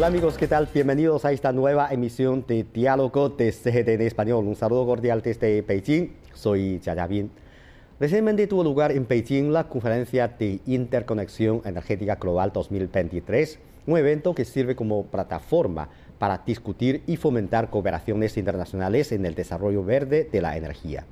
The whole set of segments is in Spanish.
Hola amigos, ¿qué tal? Bienvenidos a esta nueva emisión de Diálogo de CGT en Español. Un saludo cordial desde Beijing. Soy Jia Bin. Recientemente tuvo lugar en Beijing la conferencia de Interconexión Energética Global 2023, un evento que sirve como plataforma para discutir y fomentar cooperaciones internacionales en el desarrollo verde de la energía.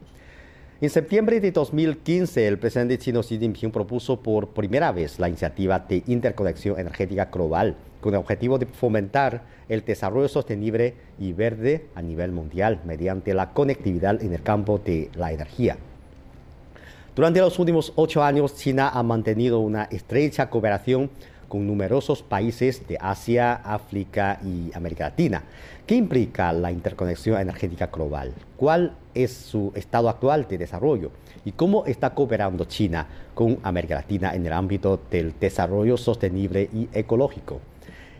En septiembre de 2015, el presidente chino Xi Jinping propuso por primera vez la iniciativa de interconexión energética global, con el objetivo de fomentar el desarrollo sostenible y verde a nivel mundial mediante la conectividad en el campo de la energía. Durante los últimos ocho años, China ha mantenido una estrecha cooperación con numerosos países de Asia, África y América Latina. ¿Qué implica la interconexión energética global? ¿Cuál es su estado actual de desarrollo? ¿Y cómo está cooperando China con América Latina en el ámbito del desarrollo sostenible y ecológico?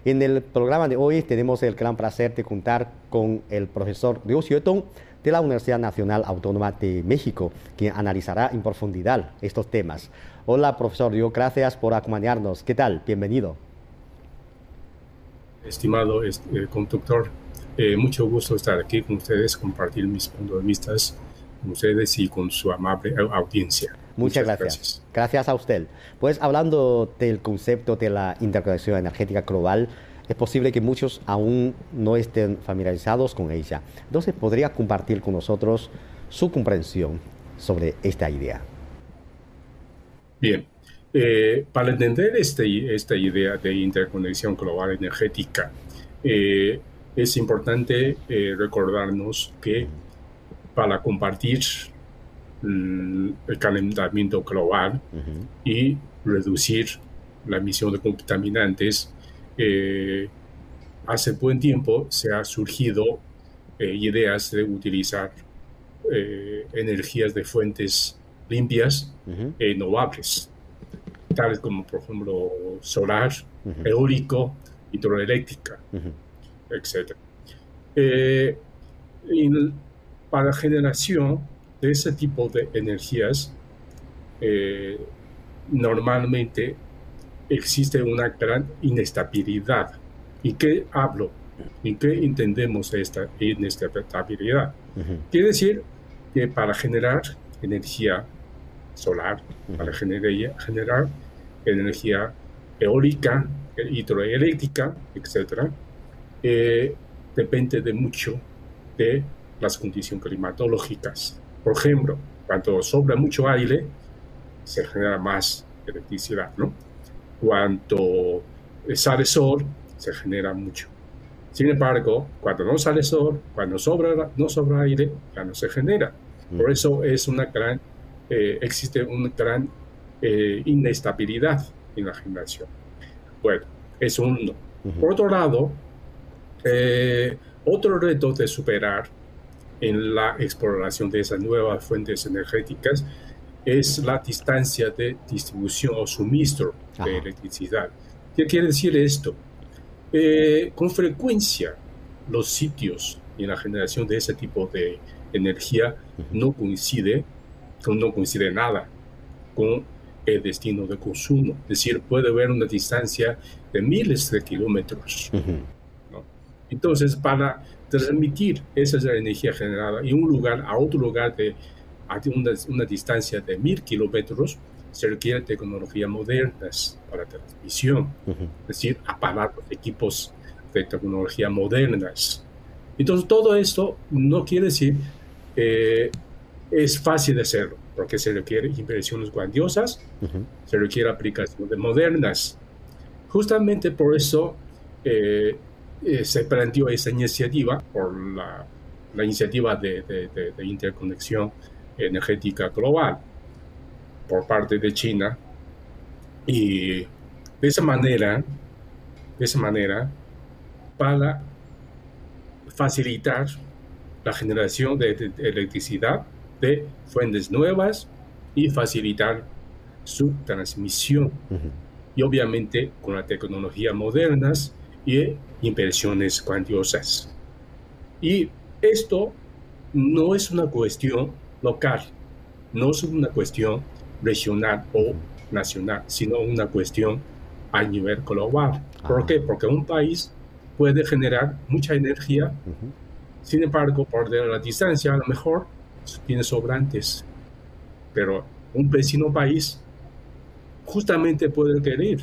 En el programa de hoy tenemos el gran placer de contar con el profesor Liu Xuetong de la Universidad Nacional Autónoma de México, quien analizará en profundidad estos temas. Hola, profesor Liu, gracias por acompañarnos. ¿Qué tal? Bienvenido. Estimado eh, conductor, eh, mucho gusto estar aquí con ustedes, compartir mis puntos de vista con ustedes y con su amable audiencia. Muchas, gracias. gracias. a usted. Pues hablando del concepto de la interconexión energética global, es posible que muchos aún no estén familiarizados con ella. Entonces, ¿podría compartir con nosotros su comprensión sobre esta idea? Bien, eh, para entender este, esta idea de interconexión global energética, eh, es importante eh, recordarnos que para compartir el calentamiento global y reducir la emisión de contaminantes, hace buen tiempo se ha surgido ideas de utilizar energías de fuentes limpias e renovables, tales como por ejemplo solar, eólico, hidroeléctrica, etc. para generación de ese tipo de energías, eh, normalmente existe una gran inestabilidad. ¿Y qué hablo? ¿Y qué entendemos esta inestabilidad? Quiere decir que para generar energía solar, para generar, generar energía eólica, hidroeléctrica, etc., eh, depende de mucho de las condiciones climatológicas. Por ejemplo, cuando sobra mucho aire, se genera más electricidad, ¿no? Cuando sale sol, se genera mucho. Sin embargo, cuando no sale sol, cuando sobra, no sobra aire, ya no se genera. Por eso es una gran, eh, existe una gran eh, inestabilidad en la generación. Bueno, es uno. Por otro lado, eh, otro reto de superar en la exploración de esas nuevas fuentes energéticas es la distancia de distribución o suministro de electricidad. ¿Qué quiere decir esto? Eh, con frecuencia los sitios en la generación de ese tipo de energía no coincide, no coincide nada con el destino de consumo. Es decir, puede haber una distancia de miles de kilómetros. Entonces, para transmitir esa energía generada en un lugar a otro lugar de a una, una distancia de mil kilómetros, se requiere tecnologías modernas para transmisión, es decir, aparatos, equipos de tecnología modernas. Entonces, todo esto no quiere decir que es fácil de hacerlo, porque se requiere inversiones grandiosas, se requiere aplicaciones modernas. Justamente por eso eh, eh, se planteó esa iniciativa por la, la iniciativa de, de, interconexión energética global por parte de China y de esa manera de esa manera para facilitar la generación de, electricidad de fuentes nuevas y facilitar su transmisión y obviamente con las tecnologías modernas y inversiones cuantiosas. Y esto no es una cuestión local, no es una cuestión regional o nacional, sino una cuestión a nivel global. ¿Por qué? Porque un país puede generar mucha energía. Sin embargo, por la distancia, a lo mejor tiene sobrantes. Pero un vecino país justamente puede querer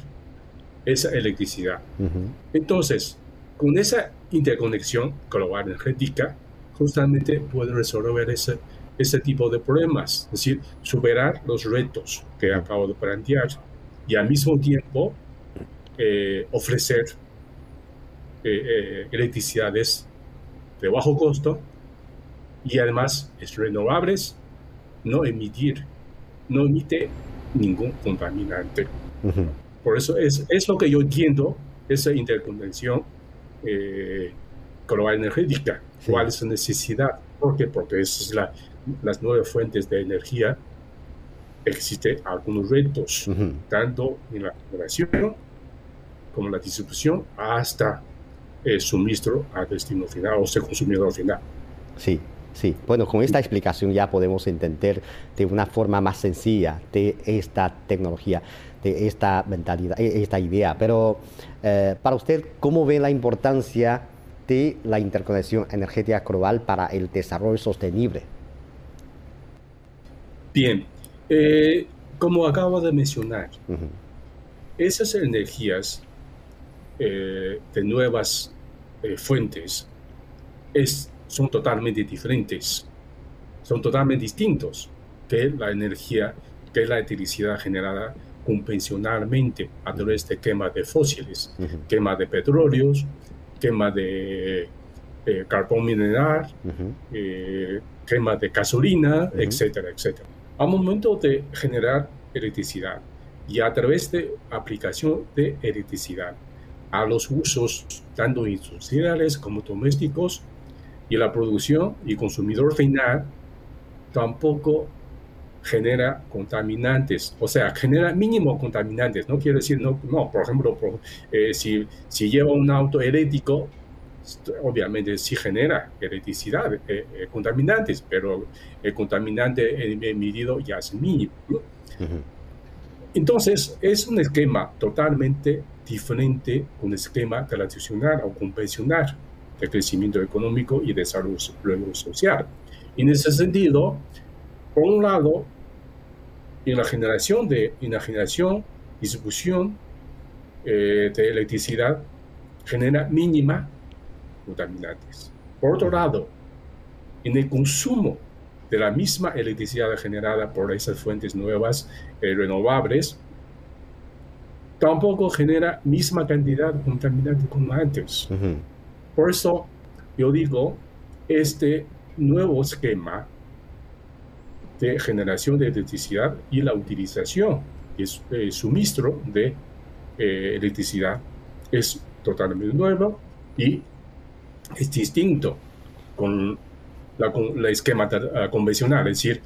esa electricidad. Entonces, con esa interconexión global energética, justamente puede resolver ese, ese tipo de problemas, es decir, superar los retos que acabo de plantear y al mismo tiempo eh, ofrecer eh, eh, electricidades de bajo costo y además es renovables, no emitir, no emite ningún contaminante. Por eso es, es lo que yo entiendo, esa interconexión eh, global energética. ¿Cuál es su necesidad? ¿Por qué? Porque es la, las nuevas fuentes de energía. Existen algunos retos, tanto en la generación como la distribución, hasta el suministro a destino final o sea, consumidor final. Sí, sí. Bueno, con esta explicación ya podemos entender de una forma más sencilla de esta tecnología esta mentalidad, e, esta idea. Pero eh, para usted, ¿cómo ve la importancia de la interconexión energética global para el desarrollo sostenible? Bien, eh, como acabo de mencionar, esas energías eh, de nuevas fuentes es, son totalmente diferentes, son totalmente distintos que la energía, que la electricidad generada convencionalmente a través de quema de fósiles, quema de petróleos, quema de eh, carbón mineral, eh, quema de gasolina, etcétera, etcétera. Al momento de generar electricidad y a través de aplicación de electricidad a los usos tanto industriales como domésticos y la producción y consumidor final tampoco genera contaminantes, o sea, genera mínimo contaminantes, no quiere decir, no, no por ejemplo, eh, si, si lleva un auto eléctrico, obviamente sí genera electricidad, eh, eh, contaminantes, pero el contaminante emitido ya es mínimo. Entonces, es un esquema totalmente diferente un esquema tradicional o convencional crecimiento económico y desarrollo social. En ese sentido, por un lado, en la generación de en la generación, distribución eh, de electricidad genera mínima contaminantes. Por otro lado, en el consumo de la misma electricidad generada por esas fuentes nuevas eh, renovables, tampoco genera misma cantidad de contaminantes como antes. Por eso yo digo, este nuevo esquema de generación de electricidad y la utilización y el suministro de eh, electricidad es totalmente nuevo y es distinto con la, la esquema ah, convencional, es decir,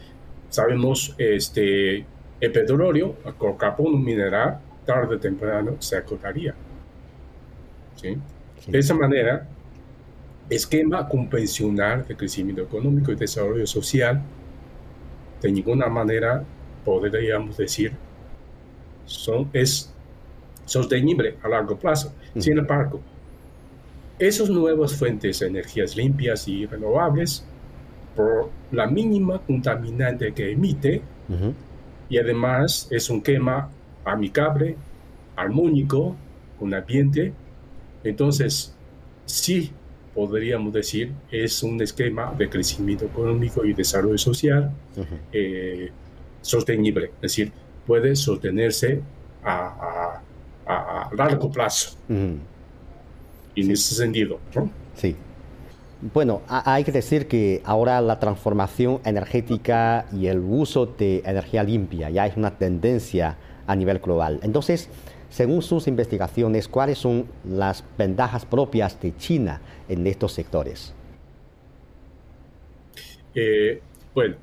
sabemos este, el petróleo con carbón mineral tarde o temprano se agotaría. De esa manera, esquema convencional de crecimiento económico y desarrollo social de ninguna manera podríamos decir son, es sostenible a largo plazo. Sin embargo, esas nuevas fuentes de energías limpias y renovables, por la mínima contaminante que emite, y además es un quema amigable, armónico con ambiente, entonces sí podríamos decir, es un esquema de crecimiento económico y desarrollo social eh, sostenible, es decir, puede sostenerse a, largo plazo. En ese sentido. Sí. Bueno, hay que decir que ahora la transformación energética y el uso de energía limpia ya es una tendencia a nivel global. Entonces, según sus investigaciones, ¿cuáles son las ventajas propias de China en estos sectores? Eh, bueno,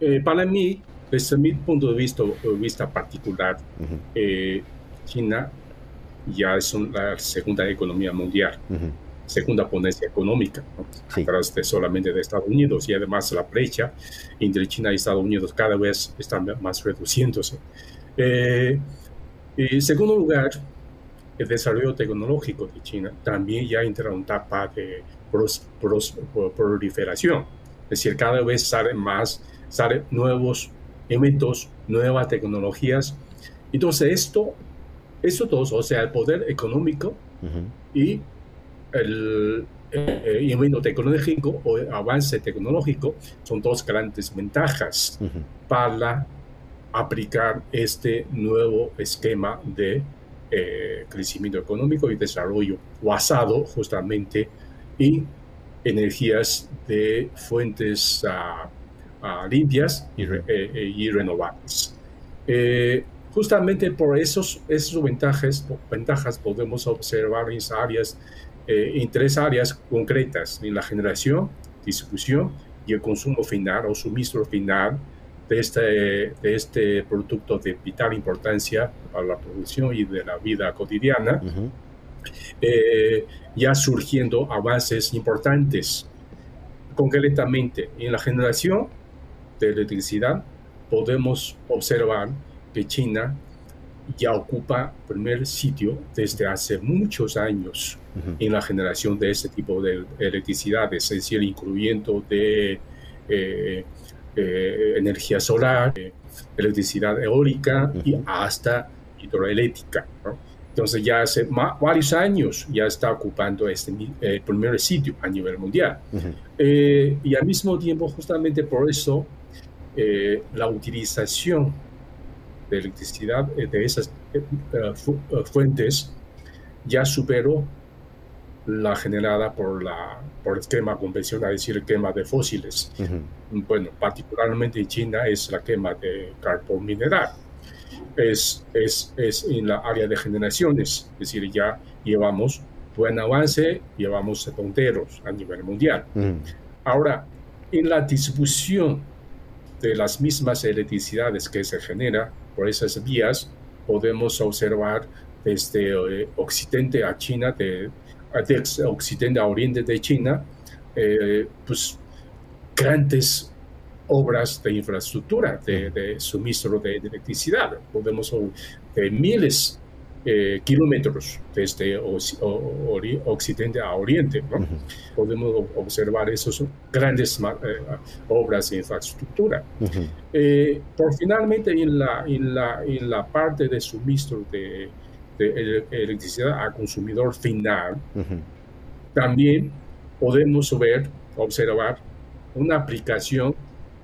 eh, para mí, desde mi punto de vista, vista particular, eh, China ya es la segunda economía mundial, segunda potencia económica, tras de solamente de Estados Unidos y además la brecha entre China y Estados Unidos cada vez está más reduciéndose. En segundo lugar, el desarrollo tecnológico de China también ya entra en una etapa de proliferación. Es decir, cada vez salen más, salen nuevos inventos, nuevas tecnologías. Entonces, esto, esto dos, o sea, el poder económico y el, eh, invento tecnológico o avance tecnológico son dos grandes ventajas para aplicar este nuevo esquema de eh, crecimiento económico y desarrollo basado justamente en energías de fuentes ah, ah, limpias y, eh, renovables. justamente por esos, esos ventajas, ventajas podemos observar en áreas eh, en tres áreas concretas, en la generación, distribución y el consumo final o suministro final de este, de este producto de vital importancia para la producción y de la vida cotidiana, eh, ya surgiendo avances importantes. Concretamente, en la generación de electricidad podemos observar que China ya ocupa primer sitio desde hace muchos años en la generación de este tipo de electricidad, es decir, incluyendo de eh, eh, energía solar, electricidad eólica y hasta hidroeléctrica. Entonces ya hace varios años ya está ocupando este eh, primer sitio a nivel mundial. y al mismo tiempo, justamente por eso, la utilización de electricidad de esas fuentes ya superó la generada por, la, por el quema convencional, es decir, quema de fósiles. Bueno, particularmente en China es la quema de carbón mineral. Es, es, es en la área de generaciones, es decir, ya llevamos buen avance, llevamos punteros a nivel mundial. Ahora, en la distribución de las mismas electricidades que se genera por esas vías, podemos observar desde eh, Occidente a China, de de occidente a oriente de China, eh, pues grandes obras de infraestructura, de, suministro de, electricidad. Podemos de miles eh, kilómetros desde occidente a oriente. Podemos observar esas grandes eh, obras de infraestructura. por finalmente, en la, en, la, en la parte de suministro de de electricidad al consumidor final, también podemos ver, observar una aplicación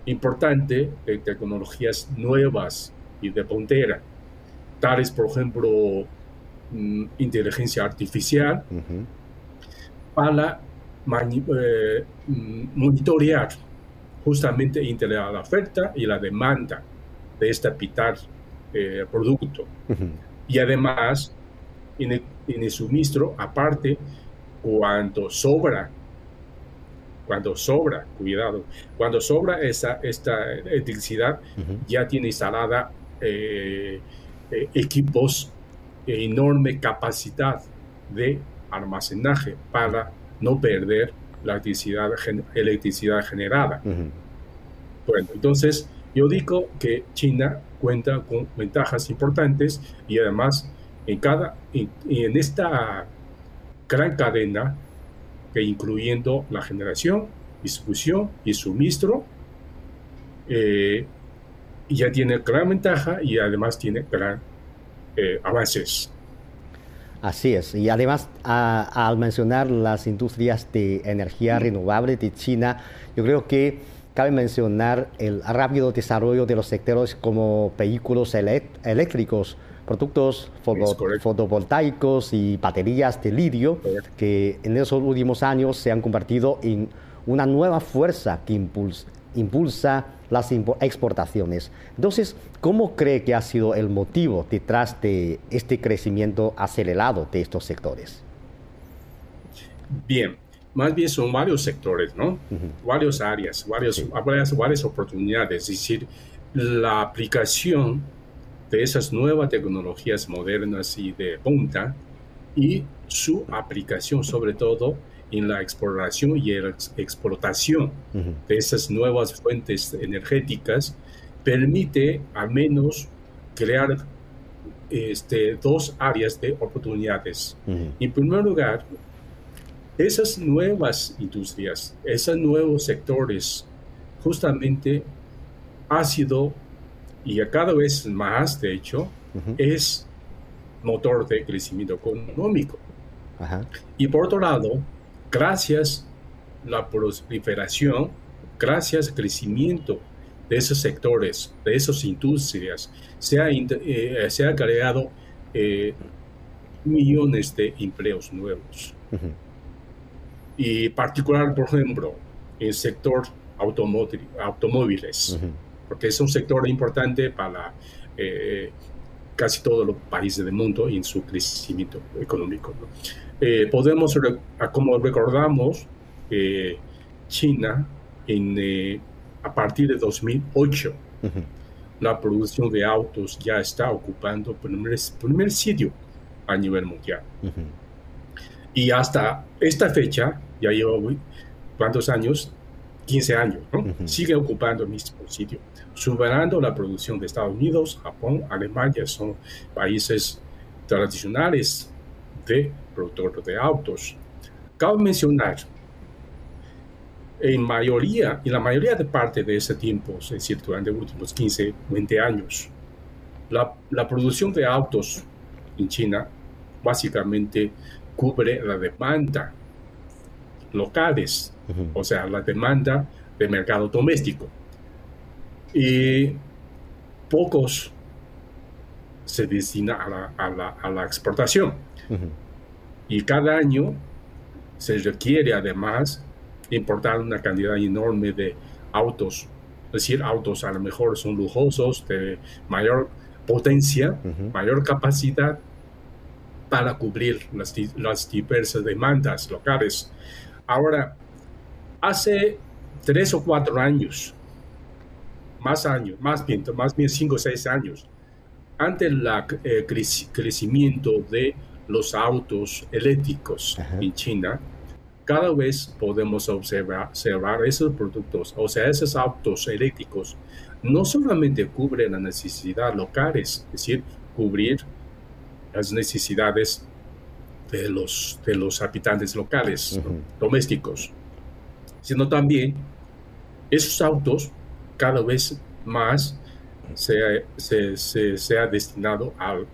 importante de tecnologías nuevas y de puntera, tales por ejemplo mm, inteligencia artificial, para eh, mm, monitorear justamente entre la oferta y la demanda de este vital eh, producto. Y además, en el, suministro, aparte, cuando sobra, cuando sobra, cuidado, cuando sobra esa, esta electricidad, ya tiene instalada eh, eh, equipos de enorme capacidad de almacenaje para no perder la electricidad, electricidad generada. Bueno, entonces yo digo que China cuenta con ventajas importantes y además en, cada, en, esta gran cadena, que incluyendo la generación, distribución y suministro, eh, ya tiene gran ventaja y además tiene gran eh, avances. Así es, y además al mencionar las industrias de energía renovable de China, yo creo que Cabe mencionar el rápido desarrollo de los sectores como vehículos eléctricos, productos fotovoltaicos y baterías de litio, que en esos últimos años se han convertido en una nueva fuerza que impulsa, las exportaciones. Entonces, ¿cómo cree que ha sido el motivo detrás de este crecimiento acelerado de estos sectores? Bien, más bien son varios sectores, ¿no? Varias áreas, varias, varias, oportunidades. Es decir, la aplicación de esas nuevas tecnologías modernas y de punta y su aplicación sobre todo en la exploración y la explotación de esas nuevas fuentes energéticas permite al menos crear este, dos áreas de oportunidades. En primer lugar, esas nuevas industrias, esos nuevos sectores, justamente ha sido, y cada vez más, de hecho, es motor de crecimiento económico. Y por otro lado, gracias a la proliferación, gracias al crecimiento de esos sectores, de esas industrias, se ha, eh, se ha creado eh, millones de empleos nuevos. Y particular, por ejemplo, en el sector automóviles, porque es un sector importante para eh, casi todos los países del mundo en su crecimiento económico. Eh, podemos, como recordamos, eh, China en, eh, a partir de 2008, la producción de autos ya está ocupando el primer, primer sitio a nivel mundial. Y hasta esta fecha, ya lleva cuántos años, 15 años, sigue ocupando el mismo sitio superando la producción de Estados Unidos, Japón, Alemania, son países tradicionales de productores de autos. Cabe mencionar, en mayoría, en la mayoría de parte de ese tiempo, es decir, durante los últimos 15, 20 años, la, la producción de autos en China básicamente cubre la demanda locales, o sea, la demanda de mercado doméstico. Y pocos se destina a la, a la, exportación. Y cada año se requiere además importar una cantidad enorme de autos, es decir, autos a lo mejor son lujosos, de mayor potencia, mayor capacidad para cubrir las, las diversas demandas locales. Ahora, hace tres o cuatro años, más años, más bien, más bien cinco o seis años, ante el eh, crecimiento de los autos eléctricos en China, cada vez podemos observar, observar, esos productos, o sea, esos autos eléctricos, no solamente cubren las necesidades locales, es decir, cubrir las necesidades de los, de los habitantes locales, domésticos, sino también esos autos cada vez más se, se, ha destinado al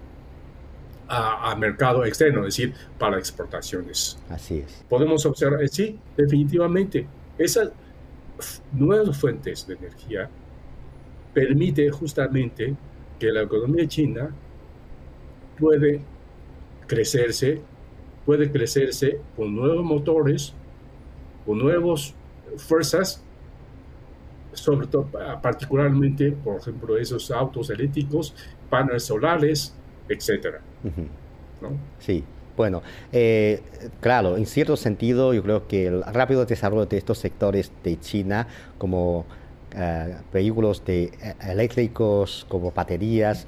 a, mercado externo, es decir, para exportaciones. Así es. Podemos observar, eh, sí, definitivamente, esas nuevas fuentes de energía permite justamente que la economía china puede crecerse, puede crecerse con nuevos motores, con nuevas fuerzas sobre todo particularmente, por ejemplo, esos autos eléctricos, paneles solares, etcétera. Sí. Bueno, eh, claro, en cierto sentido, yo creo que el rápido desarrollo de estos sectores de China, como eh, vehículos de, eh, eléctricos, como baterías,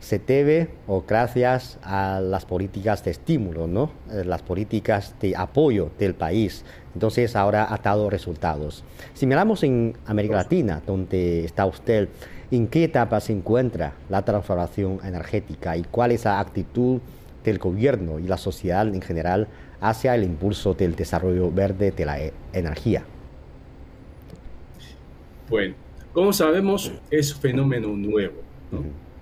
se debe o gracias a las políticas de estímulo, ¿no? Eh, las políticas de apoyo del país. Entonces ahora ha dado resultados. Si miramos en América Latina, donde está usted, ¿en qué etapa se encuentra la transformación energética y cuál es la actitud del gobierno y la sociedad en general hacia el impulso del desarrollo verde de la e-, energía? Bueno, como sabemos, es un fenómeno nuevo.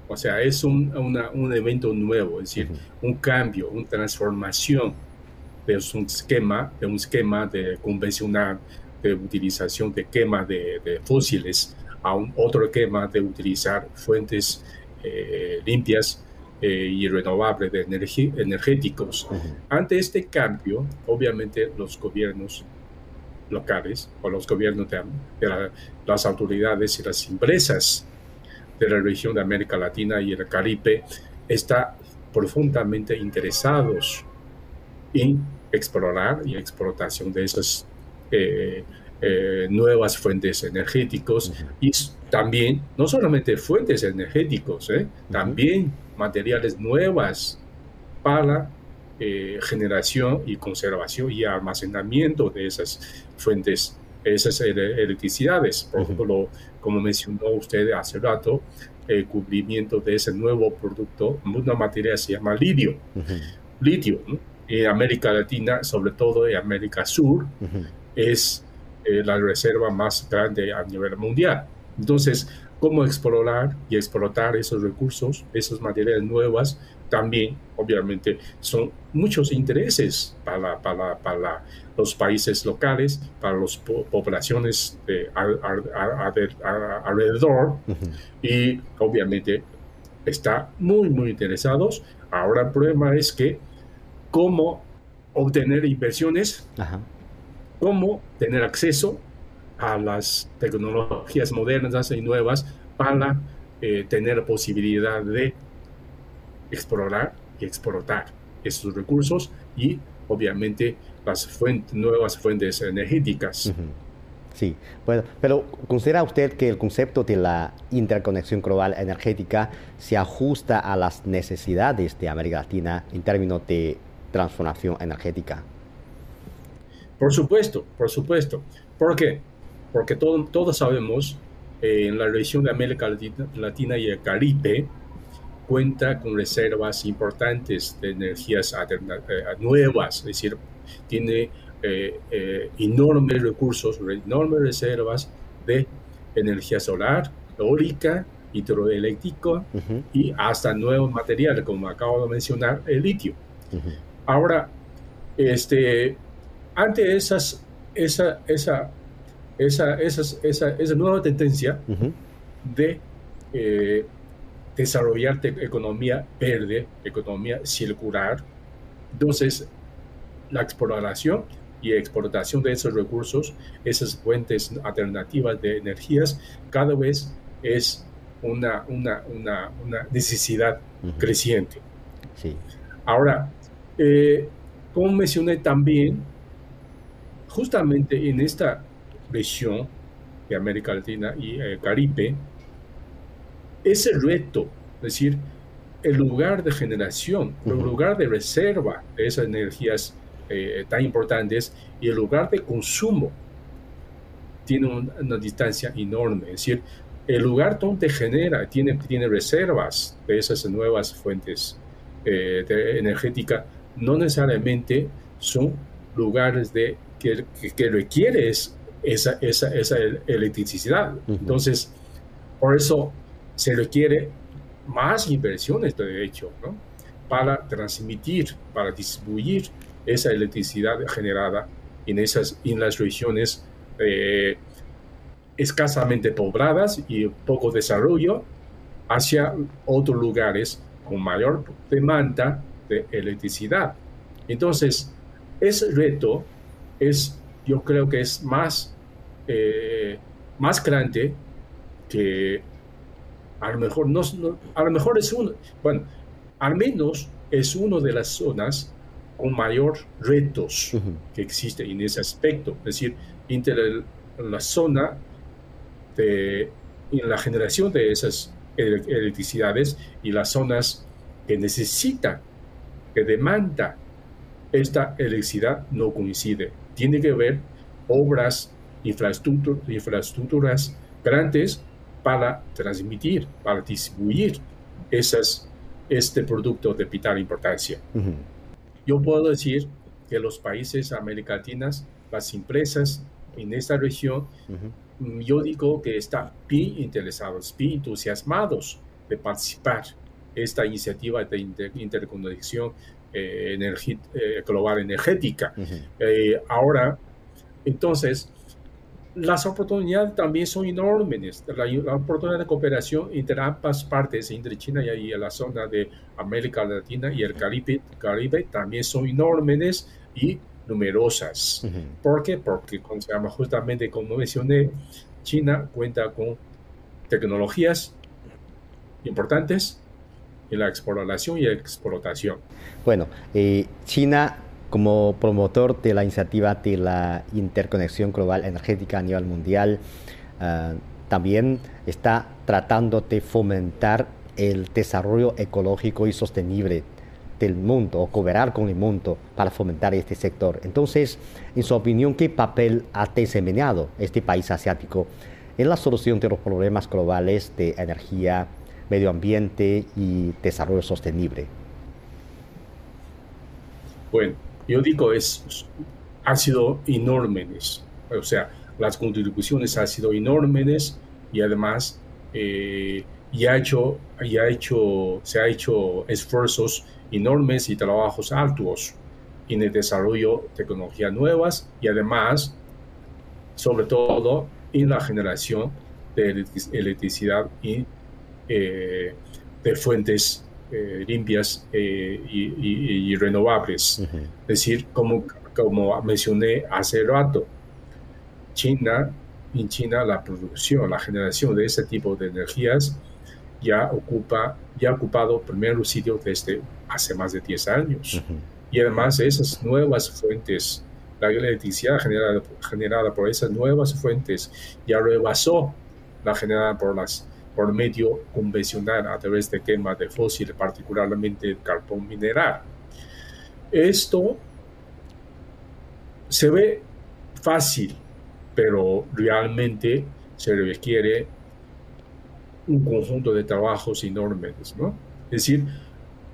O sea, es un, un evento nuevo, es decir, un cambio, una transformación de un esquema, de un esquema de convencional de utilización de quema de, fósiles a un otro esquema de utilizar fuentes eh, limpias eh, y renovables de energéticos. Ante este cambio, obviamente los gobiernos locales o los gobiernos de, las autoridades y las empresas de la región de América Latina y el Caribe está profundamente interesados en explorar y explotación de esas eh, eh, nuevas fuentes energéticas y también, no solamente fuentes energéticos, eh, también materiales nuevas para generación y conservación y almacenamiento de esas fuentes esas electricidades. Por ejemplo, como mencionó usted hace rato, el cubrimiento de ese nuevo producto, una materia se llama litio. Litio, en América Latina, sobre todo en América Sur, es eh, la reserva más grande a nivel mundial. Entonces, cómo explorar y explotar esos recursos, esas materias nuevas, también, obviamente, son muchos intereses para, para, para los países locales, para las poblaciones de, alrededor, y obviamente está muy, muy interesados. Ahora el problema es que cómo obtener inversiones, cómo tener acceso a las tecnologías modernas y nuevas para eh, tener posibilidad de explorar y explotar estos recursos y obviamente las fuentes, nuevas fuentes energéticas. Sí, bueno, pero ¿considera usted que el concepto de la interconexión global energética se ajusta a las necesidades de América Latina en términos de transformación energética? Por supuesto, por supuesto. ¿Por qué? Porque todos sabemos, eh, en la región de América Latina y el Caribe, cuenta con reservas importantes de energías eh, nuevas, es decir, tiene eh, eh, enormes recursos, enormes reservas de energía solar, eólica, hidroeléctrica y hasta nuevos materiales, como acabo de mencionar, el litio. Ahora, este, ante esas, esa, esa, esa, esa, esa nueva tendencia de desarrollar economía verde, economía circular. Entonces, la exploración y exportación de esos recursos, esas fuentes alternativas de energías, cada vez es una, una, una, una necesidad creciente. Sí. Ahora, eh, como mencioné también, justamente en esta región de América Latina y el Caribe, ese reto, es decir, el lugar de generación, el lugar de reserva de esas energías eh, tan importantes y el lugar de consumo tiene una, distancia enorme. Es decir, el lugar donde genera, tiene, tiene reservas de esas nuevas fuentes eh, de energética, no necesariamente son lugares de, que, que, requiere esa, esa, esa electricidad. Entonces, por eso se requiere más inversiones de hecho ¿no? para transmitir, para distribuir esa electricidad generada en, esas, en las regiones eh, escasamente pobladas y poco desarrollo hacia otros lugares con mayor demanda de electricidad. Entonces, ese reto es, yo creo que es más, eh, más grande que a lo mejor no, a lo mejor es uno, bueno, al menos es una de las zonas con mayor retos que existe en ese aspecto, es decir, entre la zona de en la generación de esas electricidades y las zonas que necesitan, que demanda esta electricidad no coincide. Tiene que ver obras, infraestructuras grandes para transmitir, para distribuir esas, este producto de vital importancia. Yo puedo decir que los países americanos, las empresas en esta región, yo digo que están bien interesados, bien entusiasmados de participar en esta iniciativa de interconexión eh, eh, global energética. Eh, ahora, entonces, las oportunidades también son enormes. La, oportunidad de cooperación entre ambas partes, entre China y, la zona de América Latina y el Caribe, Caribe también son enormes y numerosas. ¿Por qué? Porque justamente como mencioné, China cuenta con tecnologías importantes en la exploración y explotación. Bueno, eh, China como promotor de la iniciativa de la interconexión global energética a nivel mundial, eh, también está tratando de fomentar el desarrollo ecológico y sostenible del mundo o cooperar con el mundo para fomentar este sector. Entonces, en su opinión, ¿qué papel ha desempeñado este país asiático en la solución de los problemas globales de energía, medio ambiente y desarrollo sostenible? Bueno, yo digo, es, ha sido enormes. O sea, las contribuciones han sido enormes y además eh, ha hecho, y ha hecho, se ha hecho esfuerzos enormes y trabajos arduos en el desarrollo de tecnologías nuevas y además, sobre todo, en la generación de electricidad y eh, de fuentes eh, limpias eh, y, renovables. Es decir, como, como mencioné hace rato, China, en China la producción, la generación de ese tipo de energías ya ocupa, ya ha ocupado primer sitio desde hace más de 10 años. Y además esas nuevas fuentes, la electricidad generada, generada por esas nuevas fuentes ya rebasó la generada por las por medio convencional a través de quema de fósiles, particularmente el carbón mineral. Esto se ve fácil, pero realmente se requiere un conjunto de trabajos enormes, ¿no? Es decir,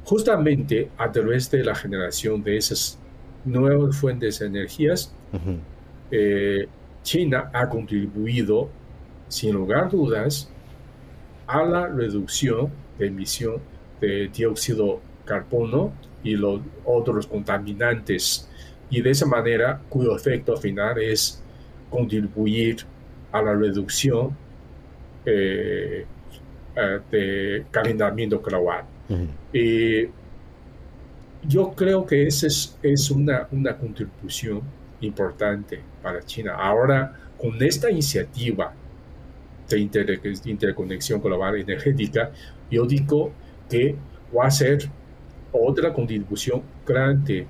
justamente a través de la generación de esas nuevas fuentes de energías, eh, China ha contribuido, sin lugar a dudas, a la reducción de emisión de dióxido de carbono y los otros contaminantes, y de esa manera, cuyo efecto final es contribuir a la reducción eh, eh, de calentamiento global. Y yo creo que esa es, es una, una contribución importante para China. Ahora, con esta iniciativa de interconexión global energética, yo digo que va a ser otra contribución grande.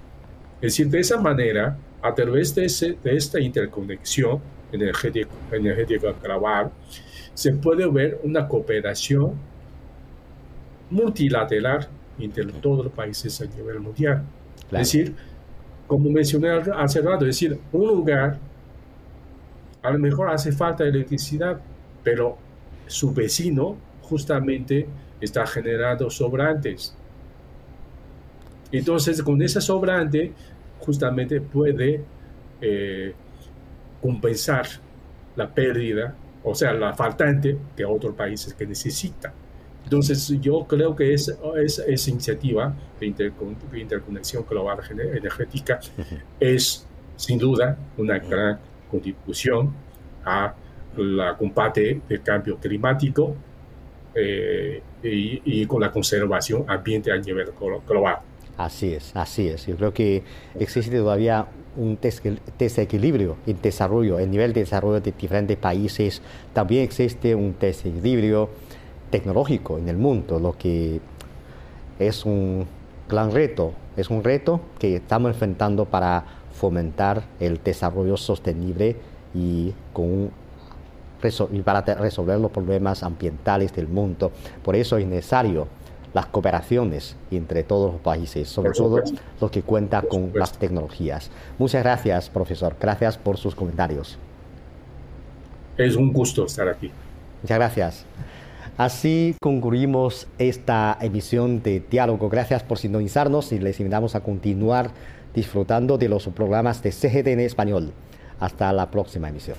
Es decir, de esa manera, a través de, ese, de esta interconexión energética, energética global, se puede ver una cooperación multilateral entre todos los países a nivel mundial. Es decir, como mencioné hace rato, es decir, un lugar a lo mejor hace falta electricidad, pero su vecino justamente está generando sobrantes. Entonces, con ese sobrante, justamente puede eh, compensar la pérdida o sea, la faltante que otros países que necesitan. Entonces, yo creo que esa es, iniciativa de, interconexión global energética es, sin duda, una gran contribución a la combate del cambio climático eh, y, con la conservación ambiente a nivel global. Así es, así es. Yo creo que existe todavía un desequilibrio en desarrollo, el nivel de desarrollo de diferentes países. También existe un desequilibrio tecnológico en el mundo, lo que es un gran reto. Es un reto que estamos enfrentando para fomentar el desarrollo sostenible y, con y para resolver los problemas ambientales del mundo. Por eso es necesario las cooperaciones entre todos los países, sobre todo los que cuentan con las tecnologías. Muchas gracias, profesor. Gracias por sus comentarios. Es un gusto estar aquí. Muchas gracias. Así concluimos esta emisión de Diálogo. Gracias por sintonizarnos y les invitamos a continuar disfrutando de los programas de CGTN Español. Hasta la próxima emisión.